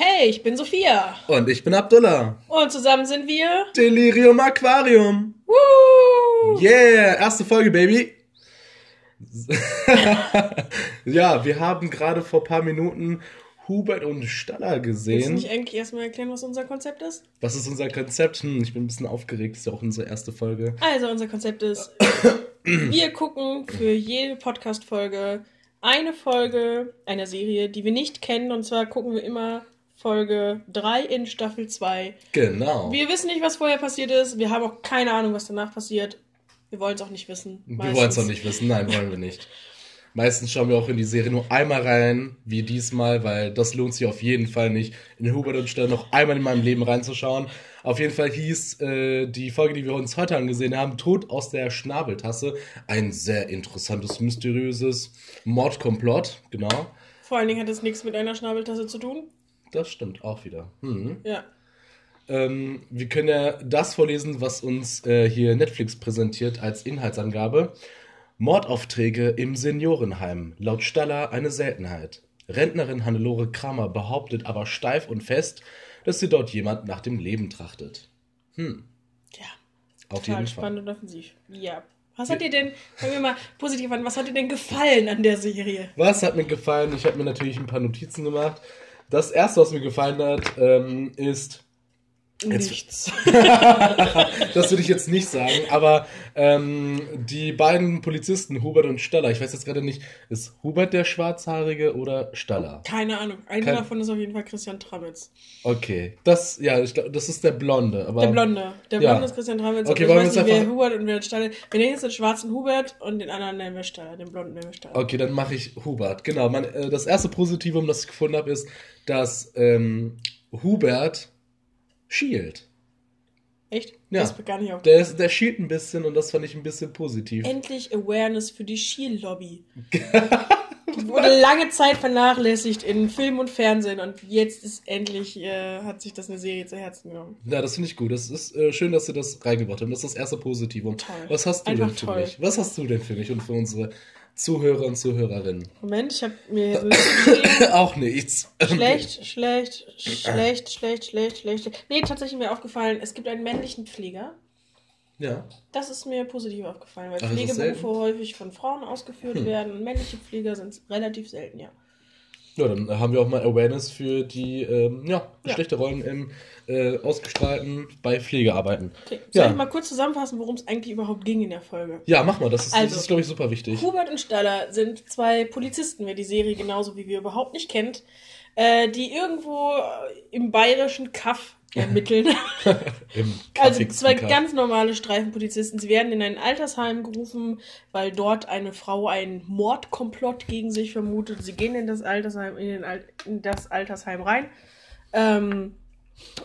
Hey, ich bin Sophia. Und ich bin Abdullah. Und zusammen sind wir Delirium Aquarium. Woo! Yeah, erste Folge, Baby. ja, wir haben gerade vor paar Minuten Hubert und Staller gesehen. Willst du nicht eigentlich erstmal erklären, was unser Konzept ist? Was ist unser Konzept? Hm, ich bin ein bisschen aufgeregt, das ist ja auch unsere erste Folge. Also, unser Konzept ist, wir gucken für jede Podcast-Folge eine Folge einer Serie, die wir nicht kennen. Und zwar gucken wir immer Folge 3 in Staffel 2. Genau. Wir wissen nicht, was vorher passiert ist. Wir haben auch keine Ahnung, was danach passiert. Wir wollen es auch nicht wissen. Wir wollen es auch nicht wissen. Nein, wollen wir nicht. Meistens schauen wir auch in die Serie nur einmal rein, wie diesmal, weil das lohnt sich auf jeden Fall nicht, in Hubert und Stern noch einmal in meinem Leben reinzuschauen. Auf jeden Fall hieß äh, die Folge, die wir uns heute angesehen haben, Tod aus der Schnabeltasse. Ein sehr interessantes, mysteriöses Mordkomplott, genau. Vor allen Dingen hat es nichts mit einer Schnabeltasse zu tun. Das stimmt auch wieder. Hm. Ja. Ähm, wir können ja das vorlesen, was uns äh, hier Netflix präsentiert als Inhaltsangabe. Mordaufträge im Seniorenheim. Laut Staller eine Seltenheit. Rentnerin Hannelore Kramer behauptet aber steif und fest, dass sie dort jemand nach dem Leben trachtet. Hm. Ja. Auf Total jeden spannend und offensiv. Ja. Was hat dir denn, fangen wir mal positiv an, was hat dir denn gefallen an der Serie? Was hat mir gefallen? Ich habe mir natürlich ein paar Notizen gemacht. Das erste, was mir gefallen hat, ähm, ist. Jetzt- Nichts. das würde ich jetzt nicht sagen, aber ähm, die beiden Polizisten, Hubert und Staller, ich weiß jetzt gerade nicht, ist Hubert der Schwarzhaarige oder Staller? Keine Ahnung. Einer Kein- davon ist auf jeden Fall Christian Tramitz. Okay, das, ja, ich glaube, das ist der Blonde, aber. Der Blonde. Der Ja. Blonde ist Christian Tramitz. Okay, wollen wir ich weiß uns nicht, wer einfach- Hubert und wer Staller. Wir nennen jetzt den schwarzen Hubert und den anderen nennen wir Staller. Den blonden nennen wir Staller. Okay, dann mache ich Hubert. Genau, mein, äh, das erste Positivum, das ich gefunden habe, ist, dass ähm, Hubert schielt. Echt? Ja. Das gar nicht auf. Der, ist, der schielt ein bisschen und das fand ich ein bisschen positiv. Endlich Awareness für die Schiel-Lobby. Die wurde lange Zeit vernachlässigt in Film und Fernsehen und jetzt ist endlich, äh, hat sich das eine Serie zu Herzen genommen. Ja, das finde ich gut. Das ist äh, schön, dass sie das reingebracht haben. Das ist das erste Positivum. Toll. Was hast du Einfach denn für toll. mich? Was hast du denn für mich und für unsere Zuhörer und Zuhörerinnen? Moment, ich habe mir hier so stehen. Auch nichts. Schlecht, schlecht, schlecht, schlecht, schlecht, schlecht. Nee, tatsächlich mir aufgefallen, es gibt einen männlichen Pfleger. Ja. Das ist mir positiv aufgefallen, weil Ach, Pflegeberufe häufig von Frauen ausgeführt Hm. werden und männliche Pfleger sind relativ selten, ja. Ja, dann haben wir auch mal Awareness für die ähm, ja, Geschlechterrollen im äh, ausgestrahlten bei Pflegearbeiten. Okay. Soll Ja. ich mal kurz zusammenfassen, worum es eigentlich überhaupt ging in der Folge? Ja, mach mal. Das ist, Also, das ist glaube ich, super wichtig. Hubert und Staller sind zwei Polizisten, wer die Serie genauso wie wir überhaupt nicht kennt, äh, die irgendwo im bayerischen Kaff ermitteln. Im Also zwei Kaff. ganz normale Streifenpolizisten. Sie werden in ein Altersheim gerufen, weil dort eine Frau einen Mordkomplott gegen sich vermutet. Sie gehen in das Altersheim, in, den Al in das Altersheim rein ähm,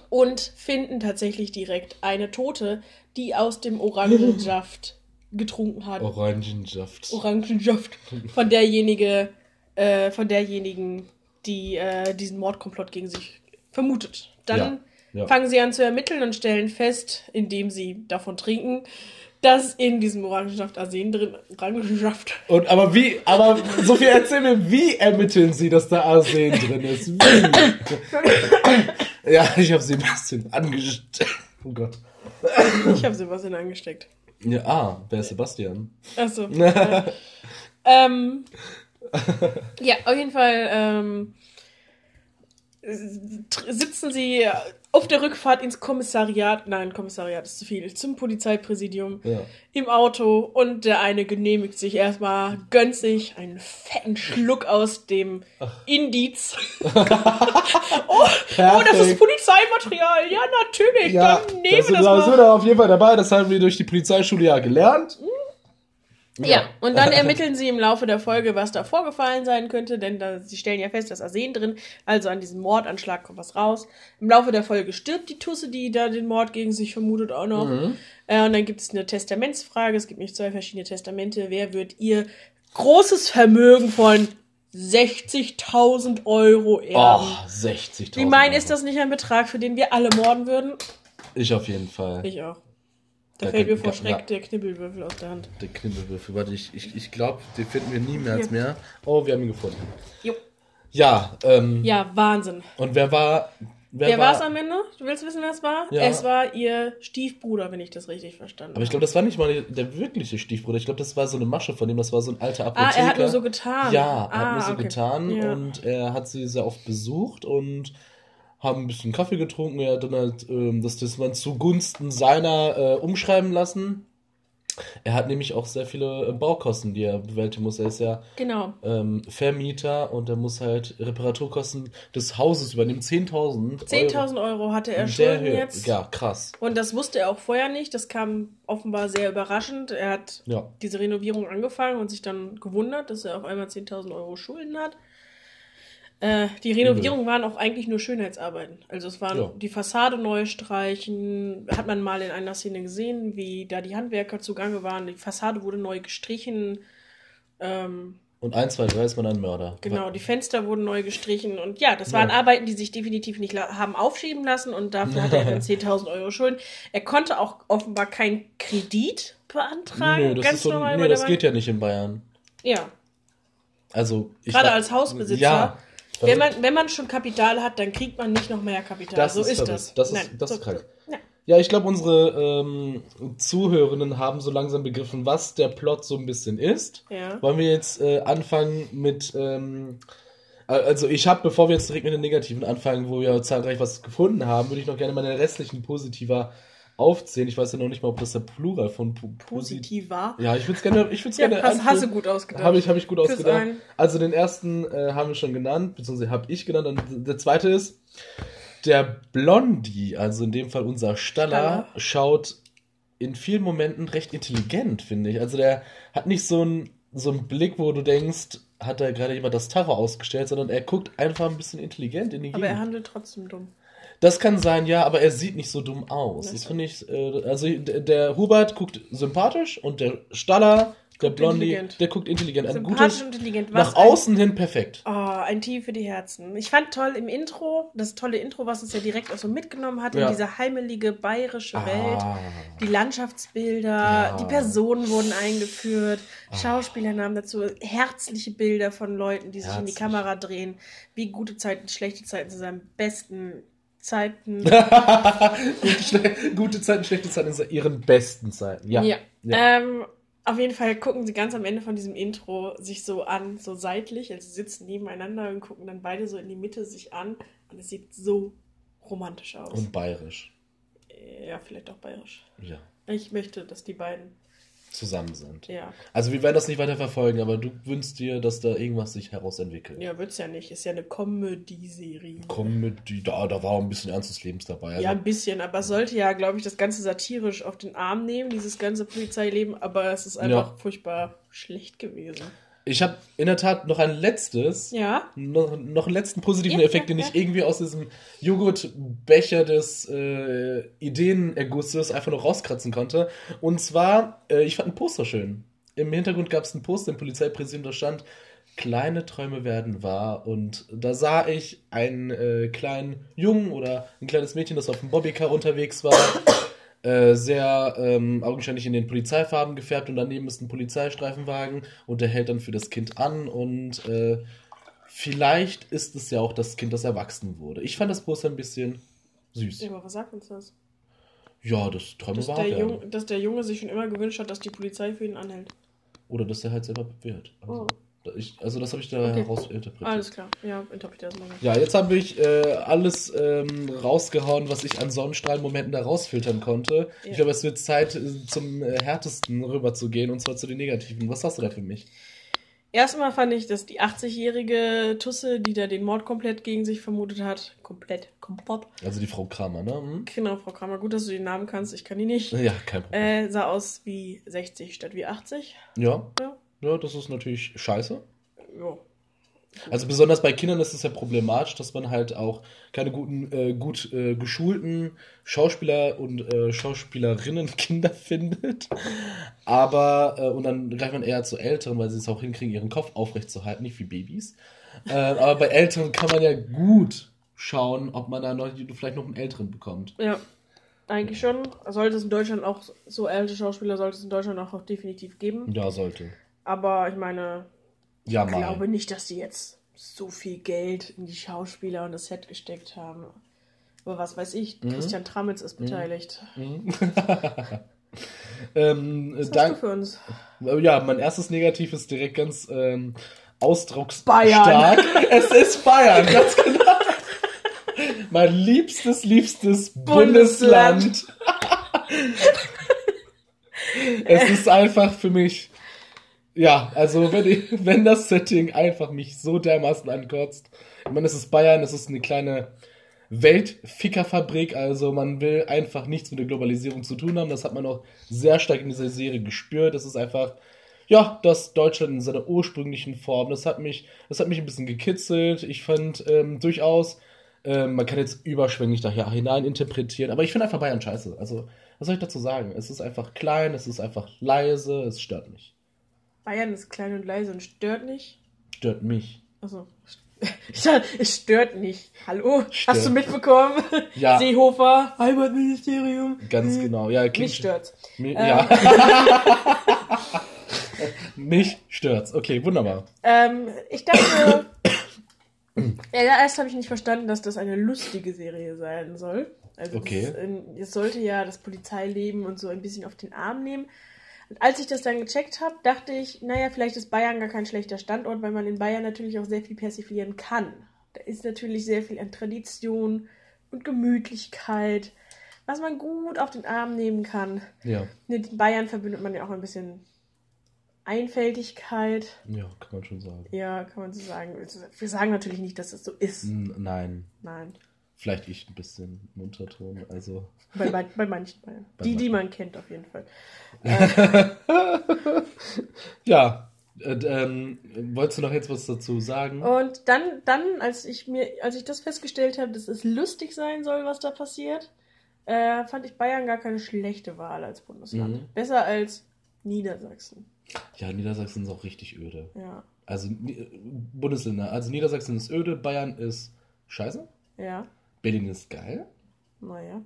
und finden tatsächlich direkt eine Tote, die aus dem Orangensaft getrunken hat. Orangensaft. Orangensaft von derjenige, äh, von derjenigen, die äh, diesen Mordkomplott gegen sich vermutet. Dann Ja, ja. fangen sie an zu ermitteln und stellen fest, indem sie davon trinken, dass in diesem Orangensaft Arsen drin, Orangensaft, Und aber wie, aber Sophie, erzähl mir, wie ermitteln sie, dass da Arsen drin ist? Wie? ja, ich habe bisschen angesteckt. Oh Gott. ich habe Sebastian angesteckt. Ja, ah, wer ist Sebastian? Achso. ja. ähm, ja, auf jeden Fall ähm, sitzen sie auf der Rückfahrt ins Kommissariat, nein, Kommissariat ist zu viel, zum Polizeipräsidium Ja. im Auto und der eine genehmigt sich erstmal, gönnt sich einen fetten Schluck aus dem Indiz. oh, oh, das ist. Polizeimaterial. Ja, natürlich, Ja, dann nehmen das wir sind, das da sind mal. wir auf jeden Fall dabei. Das haben wir durch die Polizeischule ja gelernt. Ja, und dann ermitteln sie im Laufe der Folge, was da vorgefallen sein könnte, denn da, sie stellen ja fest, dass Arsen drin, also an diesem Mordanschlag kommt was raus. Im Laufe der Folge stirbt die Tusse, die da den Mord gegen sich vermutet, auch noch. Äh, und dann gibt es eine Testamentsfrage, es gibt nämlich zwei verschiedene Testamente. Wer wird ihr großes Vermögen von 60.000 Euro erben? Oh, 60.000. Wie mein, ist das nicht ein Betrag, für den wir alle morden würden? Ich auf jeden Fall. Ich auch. Da fällt mir vor Schreck der Knibbelwürfel aus der Hand. Der Knibbelwürfel. Warte, ich, ich, ich glaube, den finden wir niemals Ja. mehr. Oh, wir haben ihn gefunden. Jo. Ja, ähm, Ja, Wahnsinn. und wer war. Wer, Wer war es am Ende? Du willst wissen, wer es war? Ja. Es war ihr Stiefbruder, wenn ich das richtig verstanden Aber ich glaube, das war nicht mal der wirkliche Stiefbruder. Ich glaube, das war so eine Masche von ihm. Das war so ein alter Ah, Apotheker. er hat nur so getan. Ja, er hat Ah, nur so okay. getan Ja. und er hat sie sehr oft besucht und haben ein bisschen Kaffee getrunken. Er hat dann halt ähm, das Testament zugunsten seiner äh, umschreiben lassen. Er hat nämlich auch sehr viele äh, Baukosten, die er bewältigen muss. Er ist ja Genau. ähm, Vermieter und er muss halt Reparaturkosten des Hauses übernehmen. 10.000 10.000 Euro hatte er Höhe. jetzt. Ja, krass. Und das wusste er auch vorher nicht. Das kam offenbar sehr überraschend. Er hat Ja. diese Renovierung angefangen und sich dann gewundert, dass er auf einmal 10.000 Euro Schulden hat. Äh, die Renovierung waren auch eigentlich nur Schönheitsarbeiten. Also es waren Ja. die Fassade neu streichen. Hat man mal in einer Szene gesehen, wie da die Handwerker zugange waren. Die Fassade wurde neu gestrichen. Ähm, Und 1, 2, 3 ist man ein Mörder. Genau, die Fenster wurden neu gestrichen und ja, das Ja. waren Arbeiten, die sich definitiv nicht haben aufschieben lassen und dafür hatte er dann 10.000 Euro Schulden. Er konnte auch offenbar keinen Kredit beantragen, Nö, das, ganz so, normal nee, der das geht ja nicht in Bayern. Ja, Also, ich gerade als Hausbesitzer. Ja. Wenn man, wenn man schon Kapital hat, dann kriegt man nicht noch mehr Kapital. Das so ist ist, das. Das ist- Nein, das so, ist krank. Ja. Ja, ich glaube, unsere ähm, Zuhörenden haben so langsam begriffen, was der Plot so ein bisschen ist. Ja. Wollen wir jetzt äh, anfangen mit. Ähm, äh, also, ich habe, bevor wir jetzt direkt mit den Negativen anfangen, wo wir zahlreich was gefunden haben, würde ich noch gerne meine restlichen Positiver aufzählen. Ich weiß ja noch nicht mal, ob das der Plural von po Posit Positiv war. Ja, ich würde es gerne, ich würd's Ja, gerne hast, hast du gut ausgedacht. Habe ich, hab ich gut Fürs ausgedacht. einen. Also den ersten äh, haben wir schon genannt, beziehungsweise habe ich genannt. Und der zweite ist, der Blondie, also in dem Fall unser Staller, Staller. schaut in vielen Momenten recht intelligent, finde ich. Also der hat nicht so einen so einen Blick, wo du denkst, hat da gerade jemand das Tarot ausgestellt, sondern er guckt einfach ein bisschen intelligent in die Aber Gegend. er handelt trotzdem dumm. Das kann sein, ja, aber er sieht nicht so dumm aus. Das Das finde ich, äh, also der, der Hubert guckt sympathisch und der Staller, der Blondie, der guckt intelligent. Ein Sympathisch gutes, und intelligent. Was nach außen hin perfekt. Oh, ein Tief für die Herzen. Ich fand toll im Intro, das tolle Intro, was uns ja direkt auch so mitgenommen hat Ja. in diese heimelige bayerische Welt. Ah, Die Landschaftsbilder, Ja. die Personen wurden eingeführt, Schauspielernamen dazu, herzliche Bilder von Leuten, die sich in die Herzlich. Kamera drehen, wie gute Zeiten, schlechte Zeiten zu seinen besten Zeiten. gute, gute Zeiten, schlechte Zeiten in ihren besten Zeiten. Ja. Ja. Ja. Ähm, auf jeden Fall gucken sie ganz am Ende von diesem Intro sich so an, so seitlich, also sie sitzen nebeneinander und gucken dann beide so in die Mitte sich an und es sieht so romantisch aus. Und bayerisch. ja, vielleicht auch bayerisch. Ja. Ich möchte, dass die beiden, Zusammen sind. ja. Also wir werden das nicht weiter verfolgen, aber du wünschst dir, dass da irgendwas sich herausentwickelt. Ja, wird's ja nicht. Ist ja eine Comedy-Serie. Comedy, da, da war auch ein bisschen Ernst des Lebens dabei. Also, Ja, ein bisschen, aber es sollte ja, glaube ich, das Ganze satirisch auf den Arm nehmen, dieses ganze Polizeileben, aber es ist einfach Ja. furchtbar schlecht gewesen. Ich habe in der Tat noch ein letztes, Ja, noch, noch einen letzten positiven Ja, Effekt, ja, den ich irgendwie aus diesem Joghurtbecher des äh, Ideenergusses einfach noch rauskratzen konnte. Und zwar, äh, ich fand ein Poster schön. Im Hintergrund gab es ein Poster im Polizeipräsidium, da stand, kleine Träume werden wahr. Und da sah ich einen äh, kleinen Jungen oder ein kleines Mädchen, das auf dem Bobbycar unterwegs war. Äh, sehr ähm, augenscheinlich in den Polizeifarben gefärbt und daneben ist ein Polizeistreifenwagen und der hält dann für das Kind an und äh, vielleicht ist es ja auch das Kind, das erwachsen wurde. Ich fand das Poster ein bisschen süß. Ja, aber was sagt uns das? Ja, das Träume Dass wahr der. Junge, dass der Junge sich schon immer gewünscht hat, dass die Polizei für ihn anhält. Oder dass er halt selber wird. Also, Oh. Ich, also das habe ich da Okay. herausinterpretiert. Alles klar. Ja, interpretiere das mal. Ja, jetzt habe ich äh, alles ähm, rausgehauen, was ich an Sonnenstrahlmomenten da rausfiltern konnte. Ja. Ich glaube, es wird Zeit, äh, zum äh, härtesten rüberzugehen, und zwar zu den negativen. Was hast du da für mich? Erstmal fand ich, dass die 80-jährige Tusse, die da den Mord komplett gegen sich vermutet hat, komplett, komplett. Also die Frau Kramer, ne? Hm? Genau, Frau Kramer, gut, dass du den Namen kannst, ich kann die nicht. Ja, kein Problem. Äh, sah aus wie 60 statt wie 80. ja. Ja. Ja, das ist natürlich scheiße. Ja. Also besonders bei Kindern ist es ja problematisch, dass man halt auch keine guten, äh, gut äh, geschulten Schauspieler und äh, Schauspielerinnen Kinder findet. Aber, äh, und dann greift man eher zu Älteren, weil sie es auch hinkriegen, ihren Kopf aufrecht zu halten, nicht wie Babys. Äh, aber bei Älteren kann man ja gut schauen, ob man da noch, vielleicht noch einen Älteren bekommt. Ja, eigentlich schon. Sollte es in Deutschland auch, so alte Schauspieler sollte es in Deutschland auch definitiv geben. Ja, sollte. Aber ich meine, Ja, ich mal. glaube nicht, dass die jetzt so viel Geld in die Schauspieler und das Set gesteckt haben. Aber was weiß ich, Mhm. Christian Tramitz ist beteiligt. ähm, Was dank, hast du für uns? Äh, Ja, mein erstes Negativ ist direkt ganz ähm, ausdrucksstark. Es ist Bayern, ganz genau. mein liebstes, liebstes Bundesland. Bundesland. es ist einfach für mich, ja, also wenn, ich, wenn das Setting einfach mich so dermaßen ankotzt. Ich meine, es ist Bayern, es ist eine kleine Weltfickerfabrik, also man will einfach nichts mit der Globalisierung zu tun haben. Das hat man auch sehr stark in dieser Serie gespürt. Es ist einfach, ja, das Deutschland in seiner ursprünglichen Form. Das hat mich, das hat mich ein bisschen gekitzelt. Ich fand ähm, durchaus, ähm, man kann jetzt überschwänglich daher hinein interpretieren, aber ich finde einfach Bayern scheiße. Also, was soll ich dazu sagen? Es ist einfach klein, es ist einfach leise, es stört mich. Bayern ist klein und leise und stört nicht. Stört mich. Also, ich dachte, es stört nicht. Hallo? Stört. Hast du mitbekommen? Ja. Seehofer, Heimatministerium. Ganz genau. Ja, klingt- Mich stört's. Mi Ähm. Ja. mich stört's. Okay, wunderbar. Ähm, ich dachte, ja, erst habe ich nicht verstanden, dass das eine lustige Serie sein soll. Also Okay. es sollte ja das Polizeileben und so ein bisschen auf den Arm nehmen. Und als ich das dann gecheckt habe, dachte ich, naja, vielleicht ist Bayern gar kein schlechter Standort, weil man in Bayern natürlich auch sehr viel persiflieren kann. Da ist natürlich sehr viel an Tradition und Gemütlichkeit, was man gut auf den Arm nehmen kann. Ja. Mit Bayern verbindet man ja auch ein bisschen Einfältigkeit. Ja, kann man schon sagen. Ja, kann man so sagen. Wir sagen natürlich nicht, dass das so ist. N nein. Nein. Vielleicht ich ein bisschen im Unterton. Also. Bei, bei, bei manchen Bayern. Bei Die, die manchen. man kennt, auf jeden Fall. Ja. Äh, ähm, wolltest du noch jetzt was dazu sagen? Und dann, dann, als ich mir, als ich das festgestellt habe, dass es lustig sein soll, was da passiert, äh, fand ich Bayern gar keine schlechte Wahl als Bundesland. Mhm. Besser als Niedersachsen. Ja, Niedersachsen ist auch richtig öde. Ja. Also Ni- Bundesländer. Also Niedersachsen ist öde, Bayern ist scheiße, Ja. Berlin ist geil. Naja.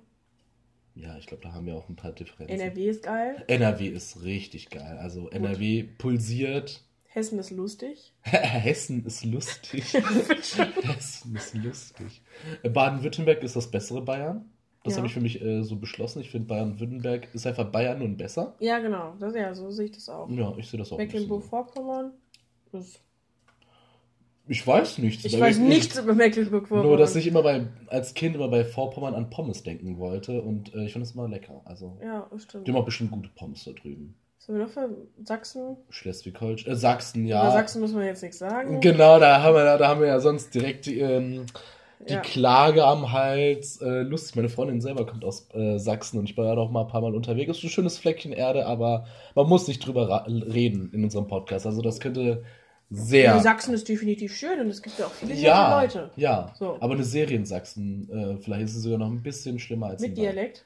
Ja, ich glaube, da haben wir auch ein paar Differenzen. NRW ist geil. NRW ist richtig geil. Also NRW pulsiert. Hessen ist lustig. Hessen ist lustig. Hessen ist lustig. Baden-Württemberg ist das bessere Bayern. Das Ja. habe ich für mich äh, so beschlossen. Ich finde Baden-Württemberg ist einfach Bayern nun besser. Ja, genau. Das, ja, so sehe ich das auch. Ja, ich sehe das auch. Mecklenburg-Vorpommern ist Ich weiß nichts. Ich weiß nichts über Mecklenburg-Vorpommern. Nur, dass ich immer bei, als Kind immer bei Vorpommern an Pommes denken wollte und äh, ich finde das immer lecker. Also, Ja, das stimmt. die haben auch bestimmt gute Pommes da drüben. Haben wir noch für Sachsen? Schleswig-Holstein, äh, Sachsen, ja. Über Sachsen müssen wir jetzt nichts sagen. Genau, da haben wir, da haben wir ja sonst direkt die, ähm, die Ja. Klage am Hals. Äh, lustig, meine Freundin selber kommt aus äh, Sachsen und ich war ja noch mal ein paar Mal unterwegs. Ist ein schönes Fleckchen Erde, aber man muss nicht drüber reden in unserem Podcast. Also das könnte sehr. Also Sachsen ist definitiv schön und es gibt ja auch viele ja, Leute. ja. So. Aber eine Serie in Sachsen, äh, vielleicht ist es sogar noch ein bisschen schlimmer als in Mit. Dialekt.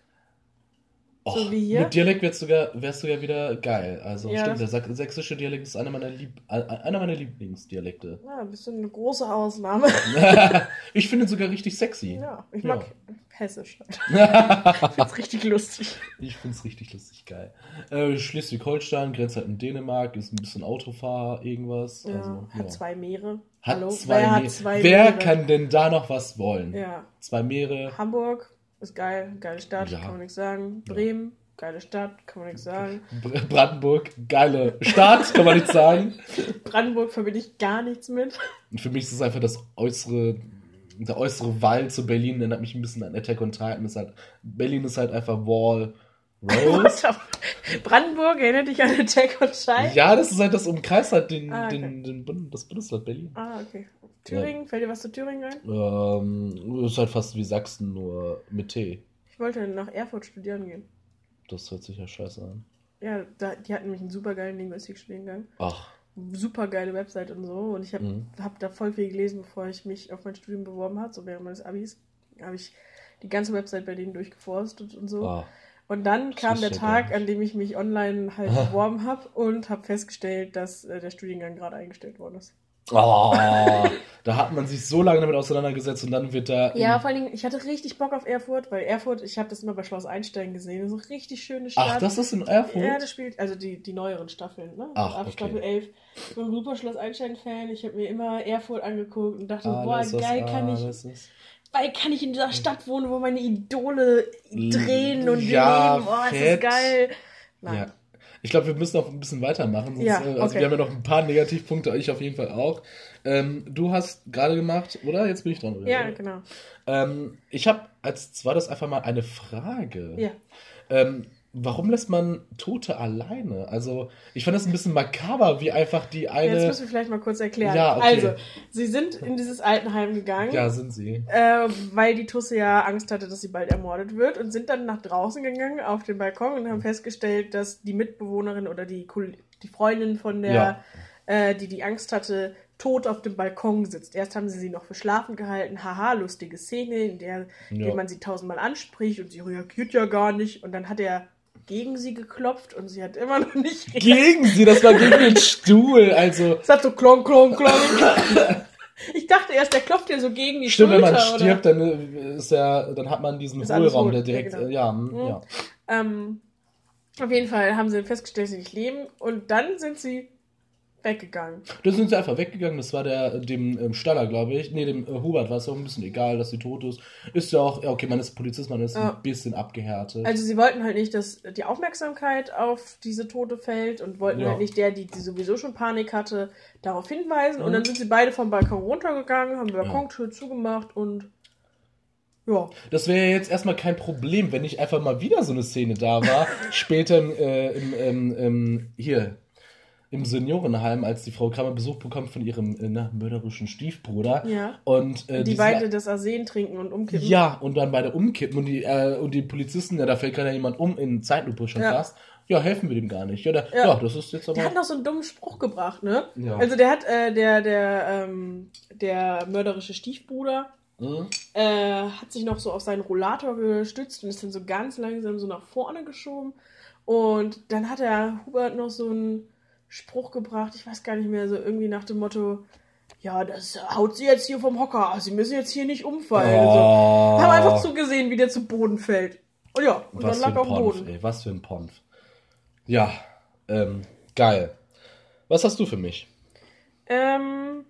Och, So wie hier? Mit Dialekt wär's sogar, wär's sogar wieder geil. Also Ja, stimmt, der sächsische Dialekt ist einer meiner, Lieb einer meiner Lieblingsdialekte. Ja, ein bisschen eine große Ausnahme. ich finde ihn sogar richtig sexy. ja, ich Ja. mag Hessisch. ich find's richtig lustig. Ich find's richtig lustig geil. Äh, Schleswig-Holstein grenzt halt in Dänemark, ist ein bisschen Autofahrer, irgendwas. Ja, also, ja. hat zwei Meere. Hat Hallo? zwei Wer Me- hat zwei Wer Meere? kann denn da noch was wollen? Ja. Zwei Meere. Hamburg ist geil, geile Stadt, Ja. kann man nichts sagen. Bremen, geile Stadt, kann man nichts sagen. Br- Brandenburg, geile Stadt, kann man nicht sagen. Brandenburg verbinde ich gar nichts mit. Und für mich ist es einfach das äußere, der äußere Wall zu Berlin, erinnert mich ein bisschen an Attack on Titan. Ist halt, Berlin ist halt einfach Wall Rose. Brandenburg erinnert dich an Attack on Titan? ja, das ist halt das umkreist halt den, Ah, okay. den, den, Bund- das Bundesland Berlin. Ah, okay. Thüringen, fällt dir was zu Thüringen ein? Ähm, ist halt fast wie Sachsen, nur mit T. Ich wollte nach Erfurt studieren gehen. Das hört sich ja scheiße an. Ja, da, die hatten nämlich einen super geilen Linguistikstudiengang. Ach, Super geile Website und so. Und ich habe Mhm. hab da voll viel gelesen, bevor ich mich auf mein Studium beworben habe. So während meines Abis habe ich die ganze Website bei denen durchgeforstet und so. ah. Und dann kam der Tag, an dem ich mich online halt beworben habe und habe festgestellt, dass äh, der Studiengang gerade eingestellt worden ist. Oh, da hat man sich so lange damit auseinandergesetzt und dann wird da. Ja, vor allen Dingen, ich hatte richtig Bock auf Erfurt, weil Erfurt, ich habe das immer bei Schloss Einstein gesehen, das ist eine richtig schöne Stadt. Ach, das ist in Erfurt? Ja, das spielt, also die, die neueren Staffeln, ne? Ach, Ab okay. Staffel 11. Ich bin ein super Schloss Einstein-Fan, ich habe mir immer Erfurt angeguckt und dachte, boah, Alles, was geil, kann ich, ist. geil kann ich in dieser Stadt wohnen, wo meine Idole drehen und Ja, leben, oh, ist das geil. Nein. Ja. Ich glaube, wir müssen noch ein bisschen weitermachen. Sonst, Ja, äh, also okay. wir haben ja noch ein paar Negativpunkte, ich auf jeden Fall auch. Ähm, du hast gerade gemacht, oder? Jetzt bin ich dran, oder? Ja, genau. Ähm, ich habe als zweites einfach mal eine Frage. Ja. Ähm, warum lässt man Tote alleine? Also, ich fand das ein bisschen makaber, wie einfach die Jetzt eine. müssen wir vielleicht mal kurz erklären. Ja, okay. Also, sie sind in dieses Altenheim gegangen. Ja, sind sie. äh, weil die Tusse ja Angst hatte, dass sie bald ermordet wird und sind dann nach draußen gegangen auf den Balkon und haben festgestellt, dass die Mitbewohnerin oder die, die Freundin von der, Ja. äh, die die Angst hatte, tot auf dem Balkon sitzt. Erst haben sie sie noch für schlafen gehalten. Haha, lustige Szene, in der, in der Ja. man sie tausendmal anspricht und sie reagiert ja gar nicht. Und dann hat er gegen sie geklopft und sie hat immer noch nicht reagiert. Gegen sie, das war gegen den Stuhl. Also, Es hat so klong, klong, klong. Ich dachte erst, der klopft ja so gegen die stimmt, wenn Schulter. man stirbt, oder? dann ist ja, dann hat man diesen Hohlraum, der Ja, direkt, genau. äh, ja, hm, Mhm. ja. Ähm, auf jeden Fall haben sie festgestellt, dass sie nicht leben und dann sind sie weggegangen. Dann sind sie einfach weggegangen. Das war der, dem ähm, Staller, glaube ich. Nee, dem äh, Hubert war es auch ein bisschen egal, dass sie tot ist. Ist ja auch, ja, okay, man ist Polizist, man ist Ja. ein bisschen abgehärtet. Also sie wollten halt nicht, dass die Aufmerksamkeit auf diese Tote fällt und wollten Ja. halt nicht der, die, die sowieso schon Panik hatte, darauf hinweisen. Und Mhm. dann sind sie beide vom Balkon runtergegangen, haben die Balkontür zugemacht und ja. Das wäre ja jetzt erstmal kein Problem, wenn nicht einfach mal wieder so eine Szene da war. später im, äh, im, im, im, hier, im Seniorenheim, als die Frau Kramer Besuch bekommt von ihrem äh, na, mörderischen Stiefbruder. Ja. Und äh, Die beide das Arsen trinken und umkippen. Ja, und dann beide umkippen und die, äh, und die Polizisten, ja, da fällt gerade jemand um in Zeitlupe schon Ja. fast. Ja, helfen wir dem gar nicht. Ja, da, ja. Ja. das ist jetzt Der hat aber. noch so einen dummen Spruch gebracht, ne? Ja. Also der hat, äh, der, der, ähm, der mörderische Stiefbruder Hm? äh, hat sich noch so auf seinen Rollator gestützt und ist dann so ganz langsam so nach vorne geschoben. Und dann hat der Hubert noch so einen Spruch gebracht, ich weiß gar nicht mehr, so irgendwie nach dem Motto, ja, das haut sie jetzt hier vom Hocker, sie müssen jetzt hier nicht umfallen. Oh. So. Haben einfach zugesehen, wie der zu Boden fällt. Und ja, und Was dann lag er auf dem Boden. ey, was für ein Ponf. Ja, ähm, geil. Was hast du für mich? Ähm,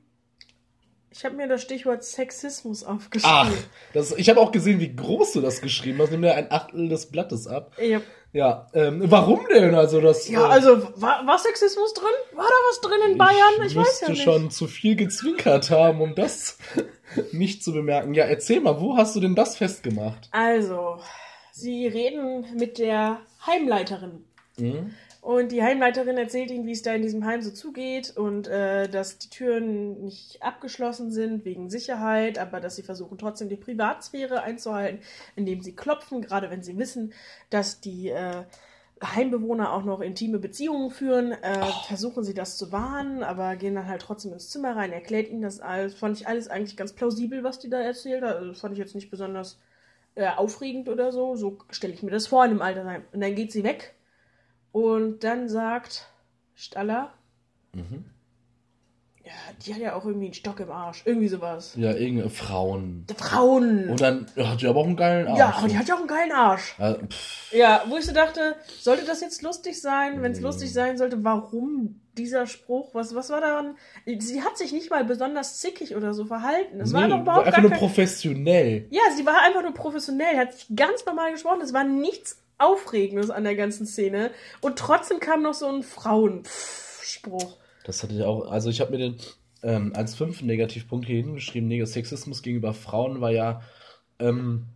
ich habe mir das Stichwort Sexismus aufgeschrieben. Ach, das, ich habe auch gesehen, wie groß du das geschrieben hast. Nimm dir ein Achtel des Blattes ab. Ja, Ja, ähm, warum denn? Also das. ja äh, also war, war Sexismus drin? War da was drin in Bayern? Ich, weiß ja nicht. schon zu viel gezwinkert haben, um das nicht zu bemerken. Ja, erzähl mal, wo hast du denn das festgemacht? Also, sie reden mit der Heimleiterin. Hm? Und die Heimleiterin erzählt ihnen, wie es da in diesem Heim so zugeht und äh, dass die Türen nicht abgeschlossen sind wegen Sicherheit, aber dass sie versuchen trotzdem die Privatsphäre einzuhalten, indem sie klopfen, gerade wenn sie wissen, dass die äh, Heimbewohner auch noch intime Beziehungen führen, äh, versuchen sie das zu wahren, aber gehen dann halt trotzdem ins Zimmer rein, erklärt ihnen das alles. Fand ich alles eigentlich ganz plausibel, was die da erzählt hat. Also das fand ich jetzt nicht besonders äh, aufregend oder so. So stelle ich mir das vor in einem Altersheim. Und dann geht sie weg und dann sagt Staller, Mhm. ja, die hat ja auch irgendwie einen Stock im Arsch. Irgendwie sowas. Ja, irgendeine Frauen. Frauen. Und dann hat sie aber auch einen geilen Arsch. ja, aber die hat ja auch einen geilen Arsch. Ja, Ja, wo ich so dachte, sollte das jetzt lustig sein? Wenn es Mhm. lustig sein sollte, warum dieser Spruch? Was, was war daran? Sie hat sich nicht mal besonders zickig oder so verhalten. War nee, doch überhaupt einfach nur kein... professionell. Ja, sie war einfach nur professionell, hat sich ganz normal gesprochen. Es war nichts Aufregendes an der ganzen Szene. Und trotzdem kam noch so ein Frauenspruch. Das hatte ich auch. Also ich habe mir den ähm, als fünften Negativpunkt hier hingeschrieben. Neg Sexismus gegenüber Frauen war ja. Ähm,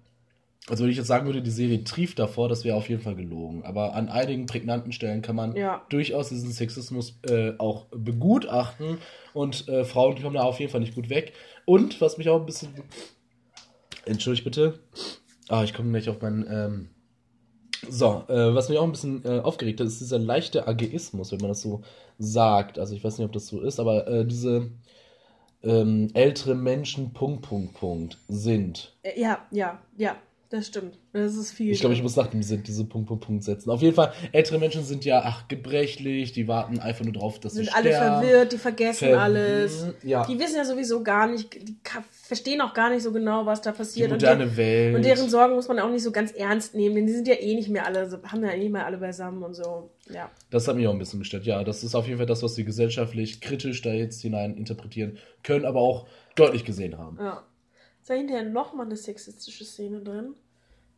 also wenn ich jetzt sagen würde, die Serie trieft davor, das wäre auf jeden Fall gelogen. Aber an einigen prägnanten Stellen kann man Ja. durchaus diesen Sexismus äh, auch begutachten. Und äh, Frauen kommen da auf jeden Fall nicht gut weg. Und was mich auch ein bisschen. Entschuldigt bitte. Ah, ich komme gleich auf meinen. Ähm, so, äh, was mich auch ein bisschen äh, aufgeregt hat, ist dieser leichte Ageismus, wenn man das so sagt. Also ich weiß nicht, ob das so ist, aber äh, diese ähm, ältere Menschen Punkt, Punkt, Punkt sind. Äh, Ja, ja, ja. Das stimmt. Das ist viel. Ich glaube, ich muss nach dem Sinn diese Punkt, Punkt, Punkt setzen. Auf jeden Fall, ältere Menschen sind ja, ach, gebrechlich, die warten einfach nur drauf, dass sie sind alle sterben. verwirrt, die vergessen Ver- alles. Ja. Die wissen ja sowieso gar nicht, die verstehen auch gar nicht so genau, was da Die passiert. moderne und, Welt. und deren Sorgen muss man auch nicht so ganz ernst nehmen, denn die sind ja eh nicht mehr alle, so- haben ja eh nicht mehr alle beisammen und so. Ja. Das hat mich auch ein bisschen gestört. Ja, das ist auf jeden Fall das, was wir gesellschaftlich kritisch da jetzt hinein interpretieren können, aber auch deutlich gesehen haben. ja. Ist da hinterher nochmal eine sexistische Szene drin?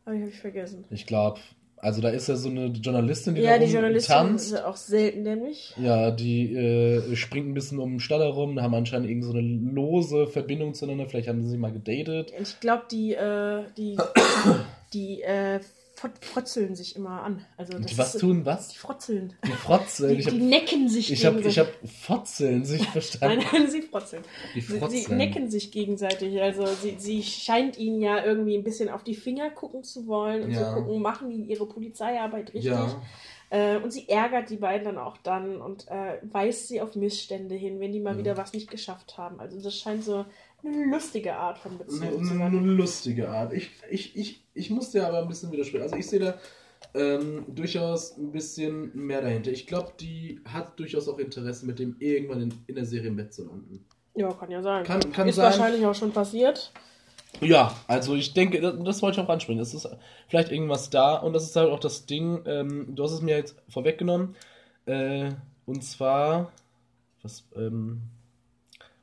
Aber die habe ich vergessen. Ich glaube, also da ist ja so eine Journalistin, die ja, da die Journalistin tanzt. ist auch selten nämlich. Ja, die äh, springt ein bisschen um den Stall herum, haben anscheinend irgend so eine lose Verbindung zueinander. Vielleicht haben sie mal gedatet. Und ich glaube, die, äh, die, die äh, frotzeln sich immer an. Also das Die was ist, tun? Was? Die frotzeln. Die frotzeln. Die, Ich hab, die necken sich ich hab, ich gegenseitig. hab Fotzeln sich verstanden. Nein, nein, sie frotzeln. Die Sie, sie frotzeln. necken sich gegenseitig. Also sie, sie scheint ihnen ja irgendwie ein bisschen auf die Finger gucken zu wollen und Ja. zu gucken, machen die ihre Polizeiarbeit richtig. Ja. Äh, und sie ärgert die beiden dann auch dann und äh, weist sie auf Missstände hin, wenn die mal Mhm. wieder was nicht geschafft haben. Also das scheint so eine lustige Art von Beziehung eine, eine lustige Art. Ich, ich, ich, ich muss dir aber ein bisschen widersprechen. Also ich sehe da ähm, durchaus ein bisschen mehr dahinter. Ich glaube, die hat durchaus auch Interesse, mit dem irgendwann in, in der Serie im Bett zu landen. Ja, kann ja sein. Kann, kann Ist sein. wahrscheinlich auch schon passiert. Ja, also ich denke, das, das wollte ich auch ansprechen. Es ist vielleicht irgendwas da und das ist halt auch das Ding, ähm, du hast es mir jetzt vorweggenommen. Äh, und zwar, was, ähm,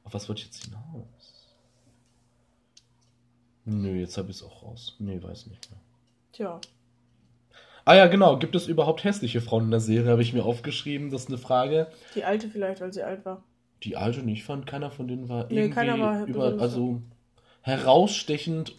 auf was wollte ich jetzt hinaus? Nö, jetzt habe ich es auch raus. Nee, weiß nicht mehr. Tja. Ah ja, genau. Gibt es überhaupt hässliche Frauen in der Serie? Habe ich mir aufgeschrieben. Das ist eine Frage. Die alte vielleicht, weil sie alt war. Die alte nicht fand, keiner von denen war Nee, irgendwie keiner war über, also herausstechend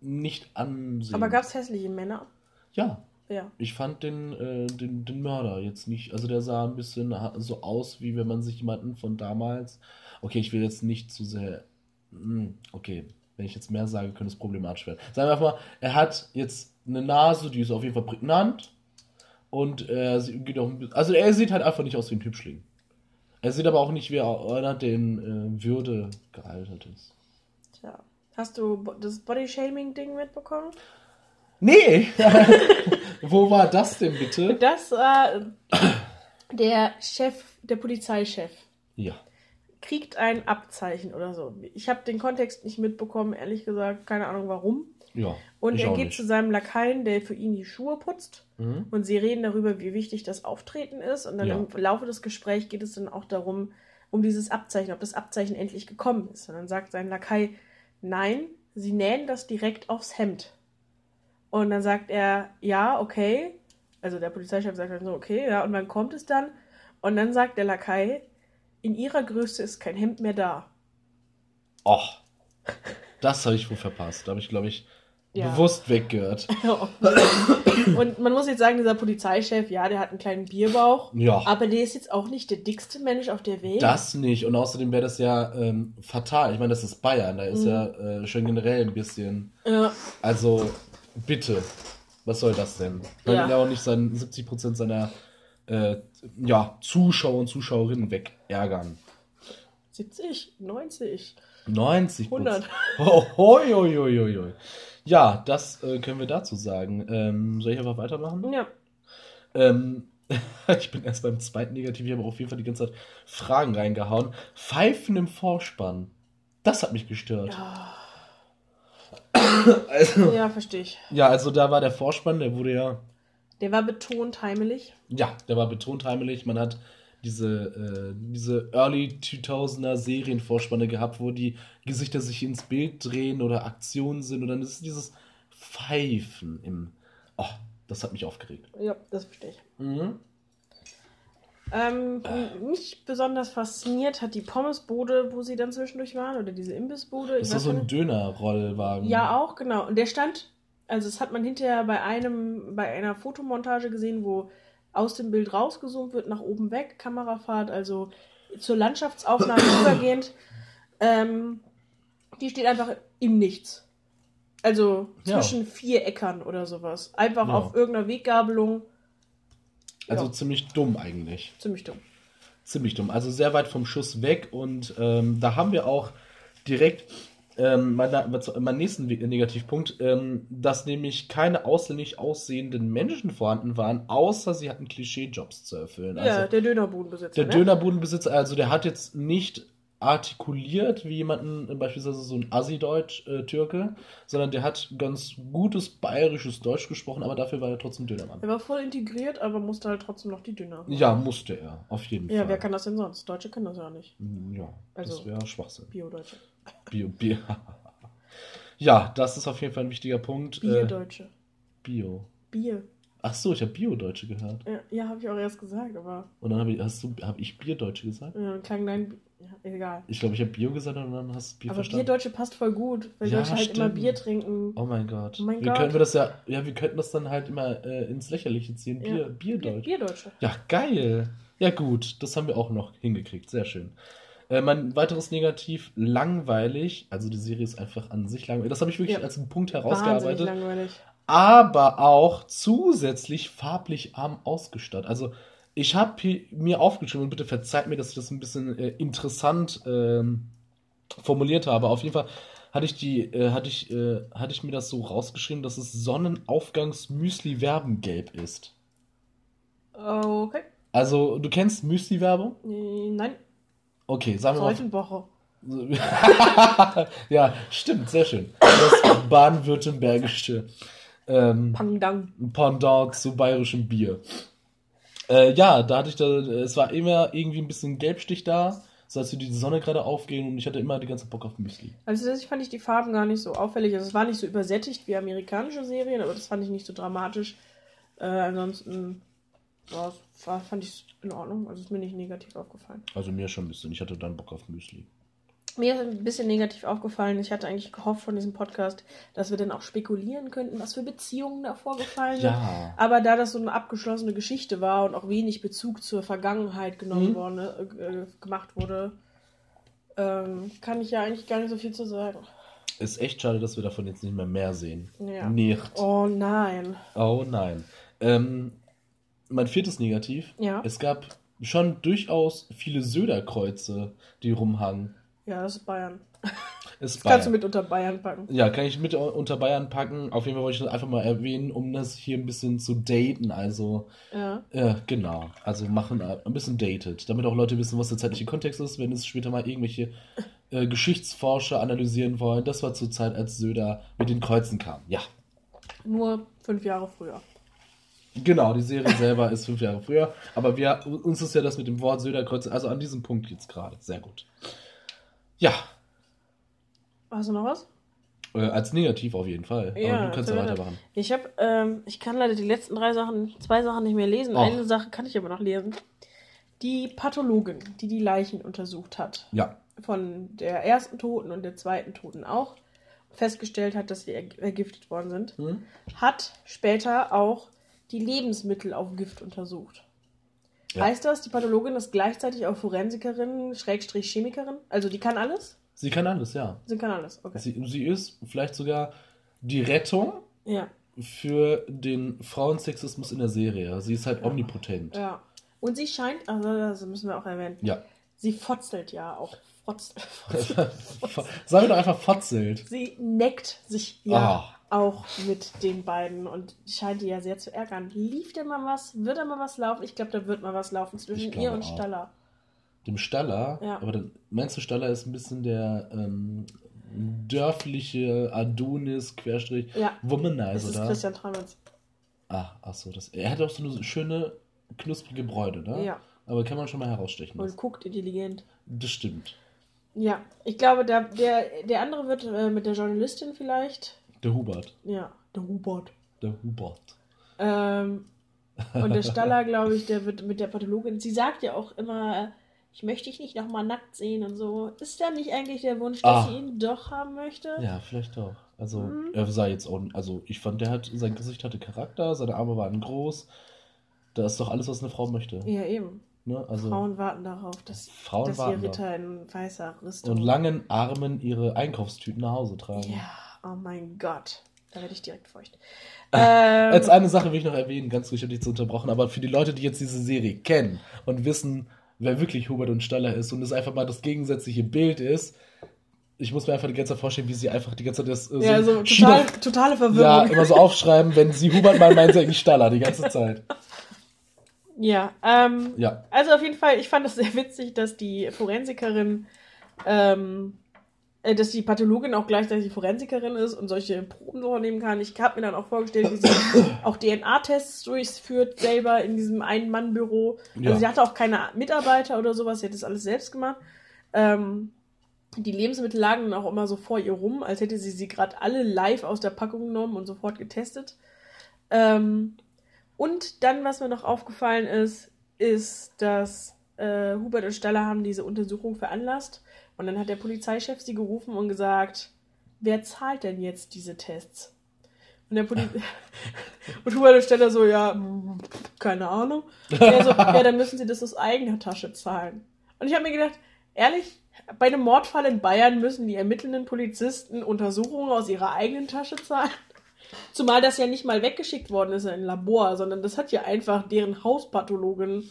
nicht ansehen. Aber gab es hässliche Männer? Ja, Ja. ich fand den, äh, den, den Mörder jetzt nicht. Also der sah ein bisschen so aus, wie wenn man sich jemanden von damals. Okay, ich will jetzt nicht zu sehr. Hm, Okay, wenn ich jetzt mehr sage, könnte es problematisch werden. Sagen wir einfach mal, er hat jetzt eine Nase, die ist auf jeden Fall prägnant. Und er sieht- geht auch ein bisschen, Also er sieht halt einfach nicht aus wie ein Hübschling. Er sieht aber auch nicht wie einer, der in äh, Würde gealtert ist. Tja. Hast du das Body-Shaming-Ding mitbekommen? Nee! Wo war das denn bitte? Das war der Chef, der Polizeichef, Ja. Kriegt ein Abzeichen oder so. Ich habe den Kontext nicht mitbekommen, ehrlich gesagt, keine Ahnung warum. Ja. Und er geht nicht. zu seinem Lakaien, der für ihn die Schuhe putzt. Mhm. Und sie reden darüber, wie wichtig das Auftreten ist. Und dann Ja. im Laufe des Gesprächs geht es dann auch darum, um dieses Abzeichen, ob das Abzeichen endlich gekommen ist. Und dann sagt sein Lakai, nein, sie nähen das direkt aufs Hemd. Und dann sagt er, ja, okay. Also der Polizeichef sagt dann so, okay, ja, und wann kommt es dann? Und dann sagt der Lakai, in ihrer Größe ist kein Hemd mehr da. Och, das habe ich wohl verpasst. Da habe ich, glaube ich, Ja. bewusst weggehört. und man muss jetzt sagen, dieser Polizeichef, ja, der hat einen kleinen Bierbauch. Ja. Aber der ist jetzt auch nicht der dickste Mensch auf der Welt. Das nicht. Und außerdem wäre das ja ähm, fatal. Ich meine, das ist Bayern. Da ist Mhm. ja äh, schon generell ein bisschen. Ja. Also, bitte. Was soll das denn? Man Ja. ja auch nicht seinen 70% seiner äh, ja, Zuschauer und Zuschauerinnen wegärgern. 70, 90. 90 100. Oh, hoi, hoi, hoi, hoi. Ja, das äh, können wir dazu sagen. Ähm, soll ich einfach weitermachen? Ja. Ähm, ich bin erst beim zweiten Negativ, ich habe auf jeden Fall die ganze Zeit Fragen reingehauen. Pfeifen im Vorspann. Das hat mich gestört. Ja, Also, ja verstehe ich. ja, also da war der Vorspann, der wurde ja, Der war betont heimelig. ja, der war betont heimelig. Man hat diese, äh, diese Early 2000er Serienvorspanne gehabt, wo die Gesichter sich ins Bild drehen oder Aktionen sind und dann ist dieses Pfeifen im. Oh, das hat mich aufgeregt. Ja, das verstehe ich. Mhm. Ähm, mich besonders fasziniert hat die Pommesbude, wo sie dann zwischendurch waren, oder diese Imbissbude. Ist das so gar ein. Dönerrollwagen? Ja, auch, genau. Und der stand, also das hat man hinterher bei einem, bei einer Fotomontage gesehen, wo aus dem Bild rausgezoomt wird, nach oben weg, Kamerafahrt, also zur Landschaftsaufnahme übergehend. Ähm, die steht einfach im Nichts. Also Ja. zwischen vier Äckern oder sowas. Einfach Ja. auf irgendeiner Weggabelung. Also Ja. ziemlich dumm eigentlich. Ziemlich dumm. Ziemlich dumm. Also sehr weit vom Schuss weg und ähm, da haben wir auch direkt ähm, mein, mein nächsten Negativpunkt, ähm, dass nämlich keine ausländisch aussehenden Menschen vorhanden waren, außer sie hatten Klischeejobs zu erfüllen. Ja, also, der Dönerbudenbesitzer. der ne? Dönerbudenbesitzer, also der hat jetzt nicht artikuliert wie jemanden, beispielsweise so ein Assi-Deutsch-Türke, sondern der hat ganz gutes bayerisches Deutsch gesprochen, aber dafür war er trotzdem Dönermann. Er war voll integriert, aber musste halt trotzdem noch die Döner. machen. Ja, musste er, auf jeden Ja, Fall. wer kann das denn sonst? Deutsche können das ja nicht. Ja, Also- das wäre Schwachsinn. Bio-Deutsche. Bio, Bio. ja, das ist auf jeden Fall ein wichtiger Punkt. Äh, Bier-Deutsche. Bio. Bier. Ach so, ich habe Bio-Deutsche gehört. Ja, ja habe ich auch erst gesagt, aber Und dann habe ich, hast du, habe ich Bierdeutsche gesagt? äh, klang dein. Ja, egal. Ich glaube, ich habe Bio gesagt und dann hast du Bier aber verstanden. Bier-Deutsche passt voll gut, weil Ja, Deutsche halt immer stimmt. Bier trinken. Oh mein Gott. Oh mein wie Gott. können wir das ja, ja, wir könnten das dann halt immer äh, ins Lächerliche ziehen. Bier, Ja. Bierdeutsch. Bier-Deutsche. Ja, geil. Ja, gut, das haben wir auch noch hingekriegt. Sehr schön. Äh, mein weiteres Negativ, langweilig. Also die Serie ist einfach an sich langweilig. Das habe ich wirklich Ja. als einen Punkt Wahnsinnig herausgearbeitet. langweilig. aber auch zusätzlich farblich arm ausgestattet. Also ich habe mir aufgeschrieben, und bitte verzeiht mir, dass ich das ein bisschen äh, interessant ähm, formuliert habe. Auf jeden Fall hatte ich die, äh, hatte ich, äh, hatte ich mir das so rausgeschrieben, dass es Sonnenaufgangs-Müsli-Werbengelb ist. Okay. Also du kennst Müsli-Werbung? Äh, Nein, Okay, sagen wir mal. Seutenwoche. ja, stimmt, sehr schön. Das baden-württembergische ähm. Pendant zu bayerischem Bier. Äh, ja, da hatte ich da, es war immer irgendwie ein bisschen Gelbstich da, so als würde die Sonne gerade aufgehen und ich hatte immer die ganze Bock auf Müsli. Also tatsächlich fand ich die Farben gar nicht so auffällig. Also es war nicht so übersättigt wie amerikanische Serien, aber das fand ich nicht so dramatisch. Äh, ansonsten es war, fand ich in Ordnung. Also ist mir nicht negativ aufgefallen. Also mir schon ein bisschen, ich hatte dann Bock auf Müsli. Mir ist ein bisschen negativ aufgefallen. Ich hatte eigentlich gehofft von diesem Podcast, dass wir dann auch spekulieren könnten, was für Beziehungen da vorgefallen sind. Ja. Aber da das so eine abgeschlossene Geschichte war und auch wenig Bezug zur Vergangenheit genommen Mhm. worden, äh, gemacht wurde, ähm, kann ich ja eigentlich gar nicht so viel zu sagen. Ist echt schade, dass wir davon jetzt nicht mehr mehr sehen. Ja. Nicht. Oh nein. Oh nein. Ähm, mein viertes Negativ. Ja. Es gab schon durchaus viele Söderkreuze, die rumhangen. Ja, das ist Bayern. Das kannst du Bayern. mit unter Bayern packen. Ja, kann ich mit unter Bayern packen. Auf jeden Fall wollte ich das einfach mal erwähnen, um das hier ein bisschen zu daten. Also, Ja. ja, genau. Also machen äh, ein bisschen dated, damit auch Leute wissen, was der zeitliche Kontext ist, wenn es später mal irgendwelche äh, Geschichtsforscher analysieren wollen. Das war zur Zeit, als Söder mit den Kreuzen kam. Ja, Nur fünf Jahre früher. Genau. Die Serie selber ist fünf Jahre früher. Aber wir, uns ist ja das mit dem Wort Söderkreuze, also an diesem Punkt jetzt gerade. Sehr gut. Ja, Hast du noch was? äh, als negativ auf jeden Fall. Ja, Aber du kannst ja weitermachen. Ich habe, ähm, ich kann leider die letzten drei Sachen, zwei Sachen nicht mehr lesen. Och. Eine Sache kann ich aber noch lesen. Die Pathologin, die die Leichen untersucht hat, Ja. von der ersten Toten und der zweiten Toten auch, festgestellt hat, dass sie er ergiftet worden sind, Hm? hat später auch die Lebensmittel auf Gift untersucht. Ja. Heißt das, die Pathologin ist gleichzeitig auch Forensikerin, Schrägstrich Chemikerin? Also die kann alles? Sie kann alles, ja. Sie kann alles, okay. Sie, sie ist vielleicht sogar die Rettung ja, für den Frauensexismus in der Serie. Sie ist halt omnipotent. ja. Und sie scheint, also das müssen wir auch erwähnen, Ja. sie fotzelt ja auch. Fotz, Sagen wir doch einfach fotzelt. sie neckt sich ja Ah. Auch mit den beiden und scheint die ja sehr zu ärgern. Lief denn mal was? Wird da mal was laufen? Ich glaube, da wird mal was laufen zwischen ihr und auch. Staller. Dem Staller, Ja. aber dann, meinst du, Staller ist ein bisschen der ähm, dörfliche Adonis, Querstrich, Ja. Das ist da? Christian Tramitz. Ah, ach so, das, er hat auch so eine schöne, knusprige Bräute, ne? Ja. Aber kann man schon mal herausstechen. Und Das, guckt intelligent. das stimmt. Ja, ich glaube, der, der, der andere wird äh, mit der Journalistin vielleicht. Der Hubert. Ja, der Hubert. Der Hubert. Ähm, und der Staller, glaube ich, der wird mit der Pathologin. Sie sagt ja auch immer, ich möchte dich nicht nochmal nackt sehen und so. Ist da nicht eigentlich der Wunsch, dass Ah. sie ihn doch haben möchte? Ja, vielleicht auch. Also, Mhm. er sah jetzt auch, also ich fand, der hat, sein Gesicht hatte Charakter, seine Arme waren groß. Da ist doch alles, was eine Frau möchte. Ja, eben. Ne? Also, Frauen warten darauf, dass, Frauen dass ihr Ritter in weißer Rüstung. und langen Armen ihre Einkaufstüten nach Hause tragen. Ja, oh mein Gott. Da werde ich direkt feucht. Als Ähm, eine Sache will ich noch erwähnen, ganz ruhig, ich habe dich zu unterbrochen, aber für die Leute, die jetzt diese Serie kennen und wissen, wer wirklich Hubert und Staller ist und es einfach mal das gegensätzliche Bild ist, ich muss mir einfach die ganze Zeit vorstellen, wie sie einfach die ganze Zeit das. Äh, ja, so total, totale Verwirrung. Ja, immer so aufschreiben, wenn sie Hubert mal meint, sie Staller die ganze Zeit. Ja, ähm, Ja. also auf jeden Fall, ich fand es sehr witzig, dass die Forensikerin, ähm, äh, dass die Pathologin auch gleichzeitig Forensikerin ist und solche Proben vornehmen kann. Ich habe mir dann auch vorgestellt, wie sie auch DNA-Tests durchführt, selber in diesem Ein-Mann-Büro. Also Ja. sie hatte auch keine Mitarbeiter oder sowas, sie hat das alles selbst gemacht. Ähm, die Lebensmittel lagen dann auch immer so vor ihr rum, als hätte sie sie gerade alle live aus der Packung genommen und sofort getestet. Ähm, und dann, was mir noch aufgefallen ist, ist, dass äh, Hubert und Staller haben diese Untersuchung veranlasst. Und dann hat der Polizeichef sie gerufen und gesagt, wer zahlt denn jetzt diese Tests? Und der Poli und Hubert und Staller so, ja, keine Ahnung. Und er so, ja, dann müssen sie das aus eigener Tasche zahlen. Und ich habe mir gedacht, ehrlich, bei einem Mordfall in Bayern müssen die ermittelnden Polizisten Untersuchungen aus ihrer eigenen Tasche zahlen. Zumal das ja nicht mal weggeschickt worden ist in ein Labor, sondern das hat ja einfach deren Hauspathologin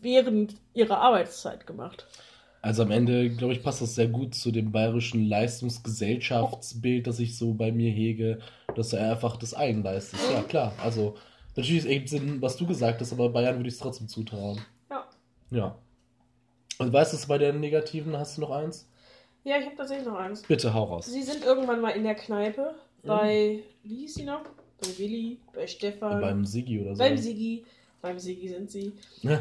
während ihrer Arbeitszeit gemacht. Also am Ende, glaube ich, passt das sehr gut zu dem bayerischen Leistungsgesellschaftsbild, das ich so bei mir hege, dass er einfach das Eigen leistet. Ja, klar. Also natürlich ist echt Sinn, was du gesagt hast, aber Bayern würde ich es trotzdem zutrauen. Ja. Ja. Und weißt du, bei der negativen hast du noch eins? Ja, ich habe tatsächlich noch eins. Bitte hau raus. Sie sind irgendwann mal in der Kneipe bei, wie hieß sie noch? Bei Willi, bei Stefan, Beim Sigi oder so. beim Sigi. Beim Sigi sind sie.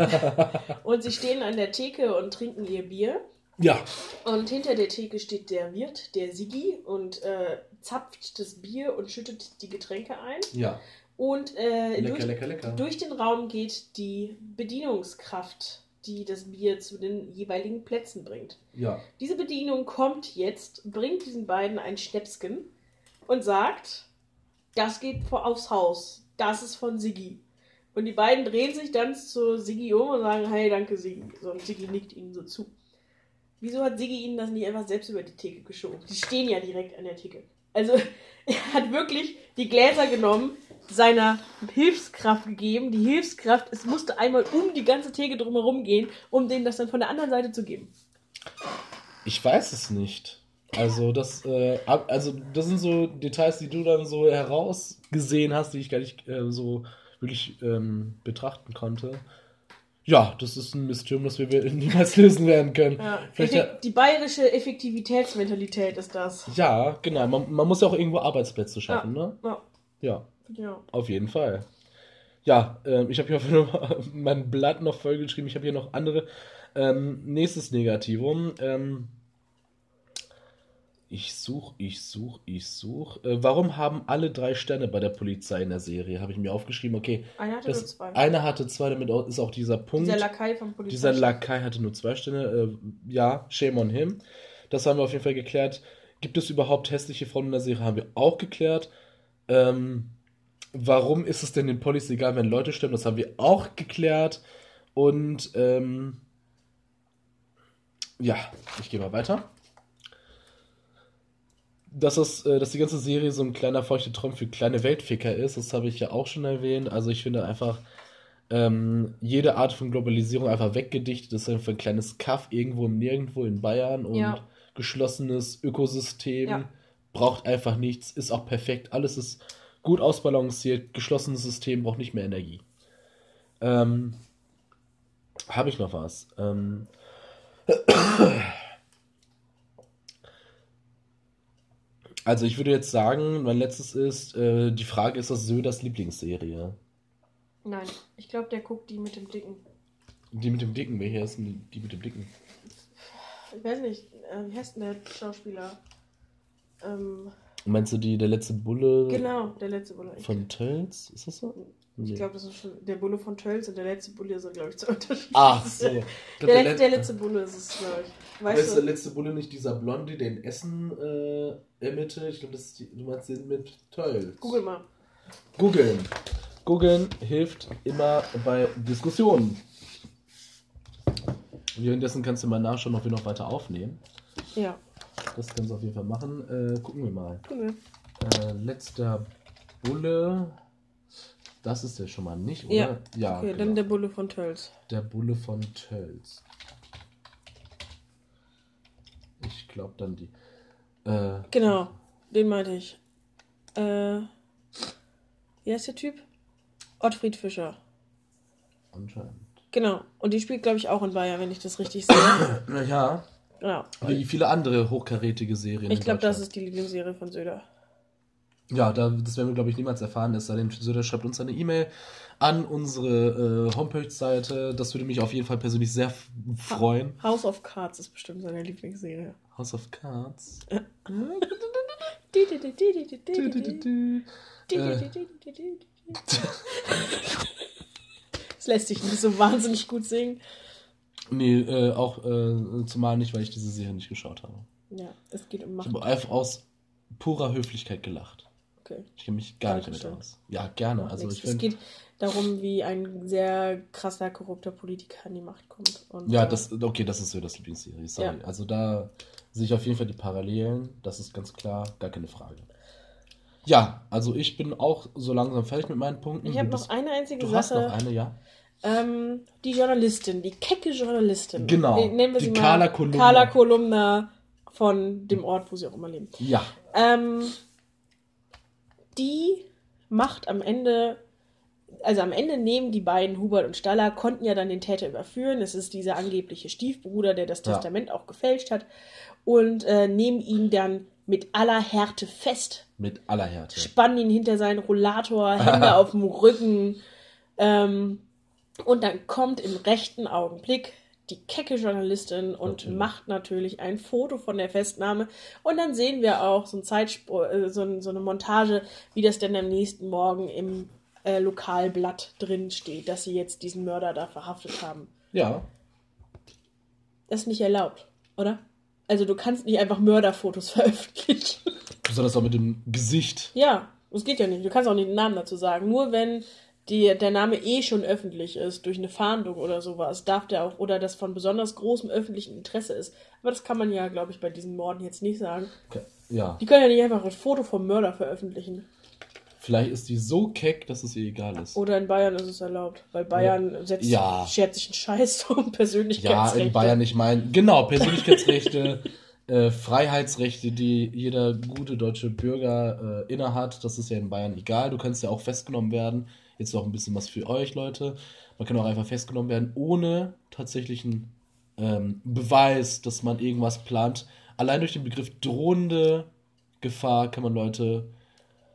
Und sie stehen an der Theke und trinken ihr Bier. ja. Und hinter der Theke steht der Wirt, der Sigi, und äh, zapft das Bier und schüttet die Getränke ein. Ja. Und äh, Lecker, durch, lecker, lecker. durch den Raum geht die Bedienungskraft, die das Bier zu den jeweiligen Plätzen bringt. Ja. Diese Bedienung kommt jetzt, bringt diesen beiden ein Schnäpsken und sagt, das geht vor- aufs Haus. Das ist von Siggi. Und die beiden drehen sich dann zu Siggi um und sagen, hey, danke Siggi. So, und Siggi nickt ihnen so zu. Wieso hat Siggi ihnen das nicht einfach selbst über die Theke geschoben? Die stehen ja direkt an der Theke. Also, er hat wirklich die Gläser genommen, seiner Hilfskraft gegeben. Die Hilfskraft, es musste einmal um die ganze Theke drumherum gehen, um denen das dann von der anderen Seite zu geben. Ich weiß es nicht. Also das, äh, also das sind so Details, die du dann so herausgesehen hast, die ich gar nicht äh, so wirklich ähm, betrachten konnte. Ja, das ist ein Mysterium, das wir niemals lösen werden können. Ja, Vielleicht effek- ja, die bayerische Effektivitätsmentalität ist das. ja, genau. Man, man muss ja auch irgendwo Arbeitsplätze schaffen, ne? Ja, Ja, ja. auf jeden Fall. Ja, ähm, ich habe hier Fall mein Blatt noch vollgeschrieben. Ich habe hier noch andere. Ähm, nächstes Negativum. Ähm, ich such, ich such, ich such. Äh, warum haben alle drei Sterne bei der Polizei in der Serie? Habe ich mir aufgeschrieben. Okay, Einer hatte nur das, zwei. einer hatte zwei, damit ist auch dieser Punkt. Dieser Lakai vom Polizei. Dieser Lakai hatte nur zwei Sterne. Äh, ja, shame on him. Das haben wir auf jeden Fall geklärt. Gibt es überhaupt hässliche Frauen in der Serie? Haben wir auch geklärt. Ähm, warum ist es denn den Polis egal, wenn Leute sterben? Das haben wir auch geklärt. Und ähm, ja, ich gehe mal weiter. Dass, das, äh, dass die ganze Serie so ein kleiner feuchter Traum für kleine Weltficker ist, das habe ich ja auch schon erwähnt. Also ich finde einfach, ähm, jede Art von Globalisierung einfach weggedichtet. Das ist einfach ein kleines Kaff irgendwo im Nirgendwo in Bayern und Ja. geschlossenes Ökosystem. Ja. Braucht einfach nichts, ist auch perfekt. Alles ist gut ausbalanciert. Geschlossenes System braucht nicht mehr Energie. Ähm, Habe ich noch was? Ähm, also ich würde jetzt sagen, mein letztes ist, äh, die Frage ist das Söders Lieblingsserie. Nein, ich glaube, der guckt die mit dem Dicken. Die mit dem Dicken, welcher ist denn die mit dem Dicken? Ich weiß nicht, äh, wie heißt denn der Schauspieler? Ähm, Meinst du die, der letzte Bulle genau, der letzte Bulle. Von Tölz? Ist das so? Ich Nee. glaube, das ist schon der Bulle von Tölz und der letzte Bulle sind, glaube ich, zu unterschiedlich. Ach so. Ich Der, le- letzte, der letzte Bulle ist es, glaube ich. Weißt Weißt der letzte Bulle nicht dieser Blonde, der in Essen äh, ermittelt? Ich glaube, das ist die, du meinst den mit Tölz. Google mal. Googeln. Googeln hilft immer bei Diskussionen. Währenddessen kannst du mal nachschauen, ob wir noch weiter aufnehmen. Ja, Das kannst du auf jeden Fall machen. Äh, gucken wir mal. wir. Äh, letzter Bulle. Das ist der schon mal nicht, oder? Ja. ja Okay, genau. dann der Bulle von Tölz. Der Bulle von Tölz. Ich glaube dann die. Äh, Genau, den meinte ich. Äh, wie heißt der Typ? Ottfried Fischer. anscheinend. Genau. Und die spielt, glaube ich, auch in Bayern, wenn ich das richtig sehe. Ja, genau. wie viele andere hochkarätige Serien. Ich glaube, das ist die Lieblingsserie von Söder. Ja, da, das werden wir, glaube ich, niemals erfahren. Es sei denn, Söder schreibt uns eine E-Mail an unsere äh, Homepage-Seite. Das würde mich auf jeden Fall persönlich sehr freuen. House of Cards ist bestimmt seine Lieblingsserie. House of Cards. Es lässt sich nicht so wahnsinnig gut singen. Nee, äh, auch äh, zumal nicht, weil ich diese Serie nicht geschaut habe. Ja, es geht um Ich Macht. habe einfach aus purer Höflichkeit gelacht. Okay. Ich kenne mich gar nicht damit aus. Ja, gerne. Also ich es finde. geht darum, wie ein sehr krasser, korrupter Politiker an die Macht kommt. Und, Ja, äh, das, okay, das ist so das Lieblingsserie. Sorry. Ja. Also da sehe ich auf jeden Fall die Parallelen. Das ist ganz klar, gar keine Frage. Ja, also ich bin auch so langsam fertig mit meinen Punkten. Ich habe noch eine einzige Du hast Sache. noch eine, ja? Ähm, die Journalistin, die kecke Journalistin. Genau, Die- Nennen wir die sie Carla mal Kolumna. Carla Kolumna von dem Ort, wo sie auch immer leben. Ja. Ähm, die macht am Ende, also am Ende nehmen die beiden, Hubert und Staller, konnten ja dann den Täter überführen. Es ist dieser angebliche Stiefbruder, der das Ja. Testament auch gefälscht hat. Und äh, nehmen ihn dann mit aller Härte fest Mit aller Härte. spannen ihn hinter seinen Rollator, Hände auf dem Rücken. Ähm, und dann kommt im rechten Augenblick die kecke Journalistin und Natürlich. macht natürlich ein Foto von der Festnahme. Und dann sehen wir auch so, ein Zeitspur, äh, so, ein, so eine Montage, wie das denn am nächsten Morgen im äh, Lokalblatt drin steht, dass sie jetzt diesen Mörder da verhaftet haben. Ja. Das ist nicht erlaubt, oder? Also du kannst nicht einfach Mörderfotos veröffentlichen. Besonders auch mit dem Gesicht. Ja, das geht ja nicht. Du kannst auch nicht den Namen dazu sagen. Nur wenn die, der Name eh schon öffentlich ist, durch eine Fahndung oder sowas, darf der auch, oder das von besonders großem öffentlichen Interesse ist. Aber das kann man ja, glaube ich, bei diesen Morden jetzt nicht sagen. Okay. Ja. Die können ja nicht einfach ein Foto vom Mörder veröffentlichen. Vielleicht ist die so keck, dass es ihr egal ist. Oder in Bayern ist es erlaubt, weil Bayern setzt, Ja. schert sich einen Scheiß um Ja, Persönlichkeitsrechte. in Bayern, ich meine, genau, Persönlichkeitsrechte, äh, Freiheitsrechte, die jeder gute deutsche Bürger äh, innehat, das ist ja in Bayern egal. Du kannst ja auch festgenommen werden. Jetzt noch ein bisschen was für euch, Leute. Man kann auch einfach festgenommen werden, ohne tatsächlichen ähm, Beweis, dass man irgendwas plant. Allein durch den Begriff drohende Gefahr kann man Leute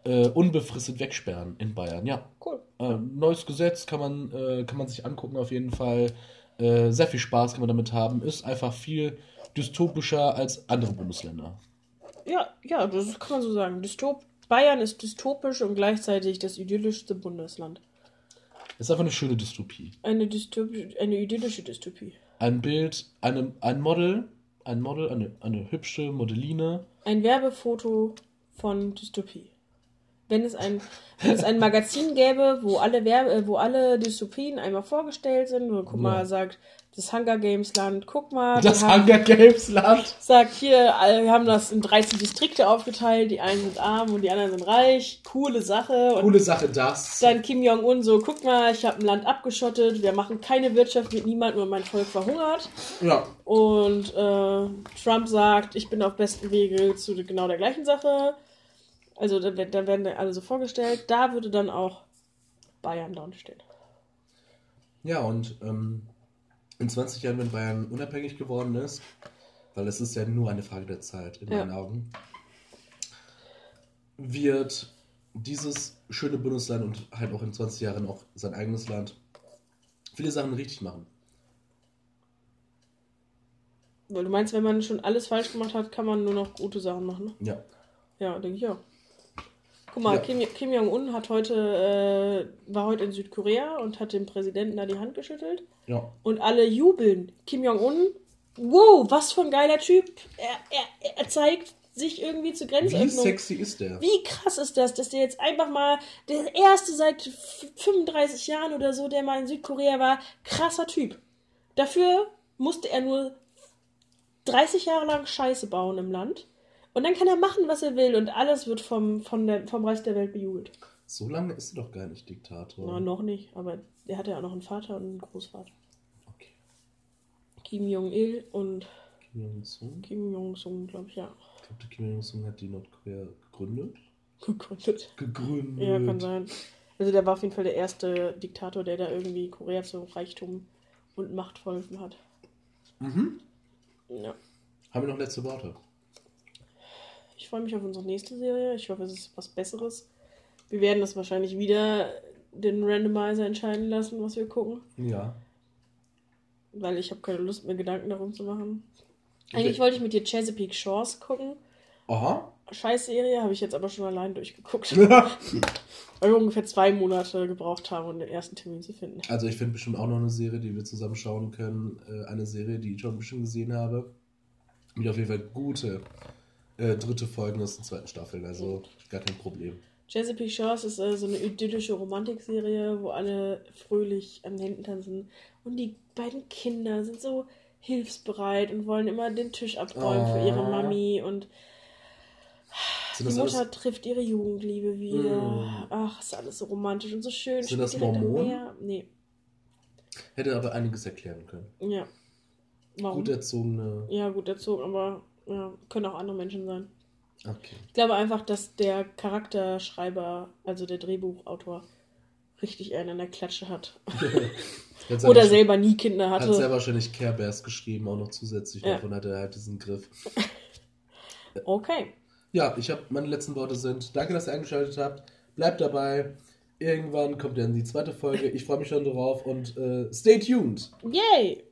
äh, unbefristet wegsperren in Bayern. Ja, Cool. äh, neues Gesetz kann man, äh, kann man sich angucken auf jeden Fall. Äh, sehr viel Spaß kann man damit haben. Ist einfach viel dystopischer als andere Bundesländer. Ja, ja, das kann man so sagen. Dystop Bayern ist dystopisch und gleichzeitig das idyllischste Bundesland. Ist einfach eine schöne Dystopie. Eine, dystopische, eine idyllische Dystopie. Ein Bild, eine, ein Model, ein Model, eine, eine hübsche Modelline. Ein Werbefoto von Dystopie. Wenn es ein, wenn es ein Magazin gäbe, wo alle Werbe, äh, wo alle Dystopien einmal vorgestellt sind, wo guck mal, Ja. sagt das Hunger Games Land, guck mal, Das haben, Hunger Games Land. sagt hier, wir haben das in 13 Distrikte aufgeteilt, die einen sind arm und die anderen sind reich, coole Sache. Und Coole Sache das. dann Kim Jong-un so, guck mal, ich habe ein Land abgeschottet, wir machen keine Wirtschaft mit niemandem und mein Volk verhungert. Ja. Und äh, Trump sagt, ich bin auf bestem Wege zu genau der gleichen Sache. Also da, wird- da werden alle so vorgestellt. Da würde dann auch Bayern dran stehen. Ja, und ähm, in 20 Jahren, wenn Bayern unabhängig geworden ist, weil es ist ja nur eine Frage der Zeit in Ja. meinen Augen, wird dieses schöne Bundesland und halt auch in 20 Jahren auch sein eigenes Land viele Sachen richtig machen. Weil du meinst, wenn man schon alles falsch gemacht hat, kann man nur noch gute Sachen machen. Ne? Ja. Ja, denke ich auch. Guck mal, Ja. Kim, Kim Jong-un hat heute, äh, war heute in Südkorea und hat dem Präsidenten da die Hand geschüttelt. Ja. Und alle jubeln. Kim Jong-un, wow, was für ein geiler Typ. Er, er, er zeigt sich irgendwie zur Wie Grenzöffnung. sexy ist der? Wie krass ist das, dass der jetzt einfach mal der erste seit f- 35 Jahren oder so, der mal in Südkorea war, krasser Typ. Dafür musste er nur 30 Jahre lang Scheiße bauen im Land. Und dann kann er machen, was er will und alles wird vom, von der, vom Rest der Welt bejubelt. So lange ist er doch gar nicht Diktator. Na, noch nicht, aber er hatte ja auch noch einen Vater und einen Großvater. Okay. Kim Jong-il und Kim Jong-un. Kim Jong-sung, glaube ich, ja. glaube, Kim Il-sung hat die Nordkorea gegründet. Gegründet. Gegründet. Ja, kann sein. Also der war auf jeden Fall der erste Diktator, der da irgendwie Korea zum Reichtum und Macht verholfen hat. Mhm. Ja. Haben wir noch letzte Worte? Ich freue mich auf unsere nächste Serie. Ich hoffe, es ist was Besseres. Wir werden das wahrscheinlich wieder den Randomizer entscheiden lassen, was wir gucken. Ja. Weil ich habe keine Lust mehr, Gedanken darum zu machen. Eigentlich wollte ich mit dir Chesapeake Shores gucken. Aha. Scheißserie habe ich jetzt aber schon allein durchgeguckt. weil wir ungefähr zwei Monate gebraucht haben, um den ersten Termin zu finden. Also ich finde bestimmt auch noch eine Serie, die wir zusammen schauen können. Äh, eine Serie, die ich schon bestimmt gesehen habe. Mit auf jeden Fall gute äh, dritte Folgen aus der zweiten Staffel. Also gar kein Problem. Chesapeake Shores ist äh, so eine idyllische Romantikserie, wo alle fröhlich an den Händen tanzen. Und die beiden Kinder sind so hilfsbereit und wollen immer den Tisch abräumen für ihre Oh. Mami. Und Sind die Mutter alles, trifft ihre Jugendliebe wieder. Mm. Ach, ist alles so romantisch und so schön. Sind das am Mormonen? Nee, hätte aber einiges erklären können. ja. Warum? Gut erzogene. ja, gut erzogen, aber ja, können auch andere Menschen sein. Okay. Ich glaube einfach, dass der Charakterschreiber, also der Drehbuchautor, richtig einen an der Klatsche hat. Hat Oder selber nie Kinder Hat hatte. sehr wahrscheinlich Care Bears geschrieben, auch noch zusätzlich. Ja. Davon hat er halt diesen Griff. Okay. Ja, ich habe meine letzten Worte sind, danke, dass ihr eingeschaltet habt. Bleibt dabei. Irgendwann kommt dann die zweite Folge. Ich freue mich schon drauf und äh, stay tuned. Yay!